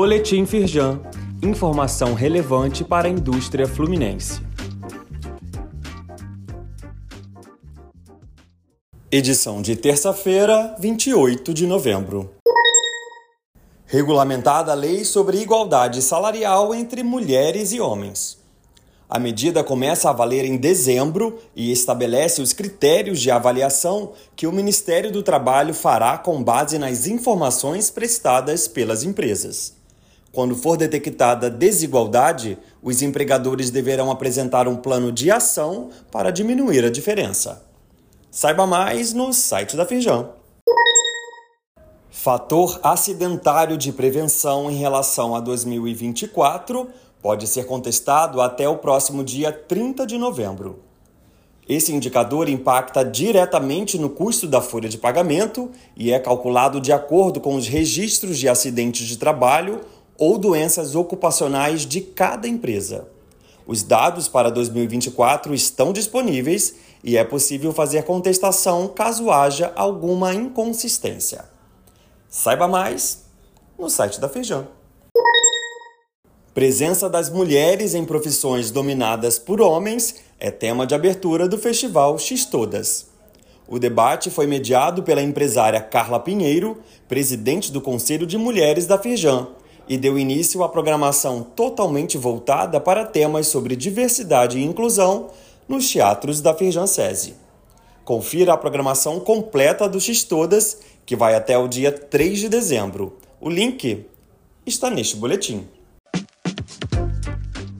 Boletim Firjan. Informação relevante para a indústria fluminense. Edição de terça-feira, 28 de novembro. Regulamentada a lei sobre igualdade salarial entre mulheres e homens. A medida começa a valer em dezembro e estabelece os critérios de avaliação que o Ministério do Trabalho fará com base nas informações prestadas pelas empresas. Quando for detectada desigualdade, os empregadores deverão apresentar um plano de ação para diminuir a diferença. Saiba mais no site da Firjan. Fator acidentário de prevenção em relação a 2024 pode ser contestado até o próximo dia 30 de novembro. Esse indicador impacta diretamente no custo da folha de pagamento e é calculado de acordo com os registros de acidentes de trabalho ou doenças ocupacionais de cada empresa. Os dados para 2024 estão disponíveis e é possível fazer contestação caso haja alguma inconsistência. Saiba mais no site da Feijão. Presença das mulheres em profissões dominadas por homens é tema de abertura do festival X Todas. O debate foi mediado pela empresária Carla Pinheiro, presidente do Conselho de Mulheres da Firjan, e deu início à programação totalmente voltada para temas sobre diversidade e inclusão nos teatros da Firjan SESI. Confira a programação completa do X Todas, que vai até o dia 3 de dezembro. O link está neste boletim.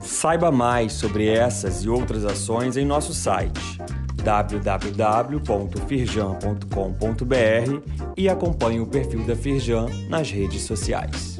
Saiba mais sobre essas e outras ações em nosso site www.firjan.com.br e acompanhe o perfil da Firjan nas redes sociais.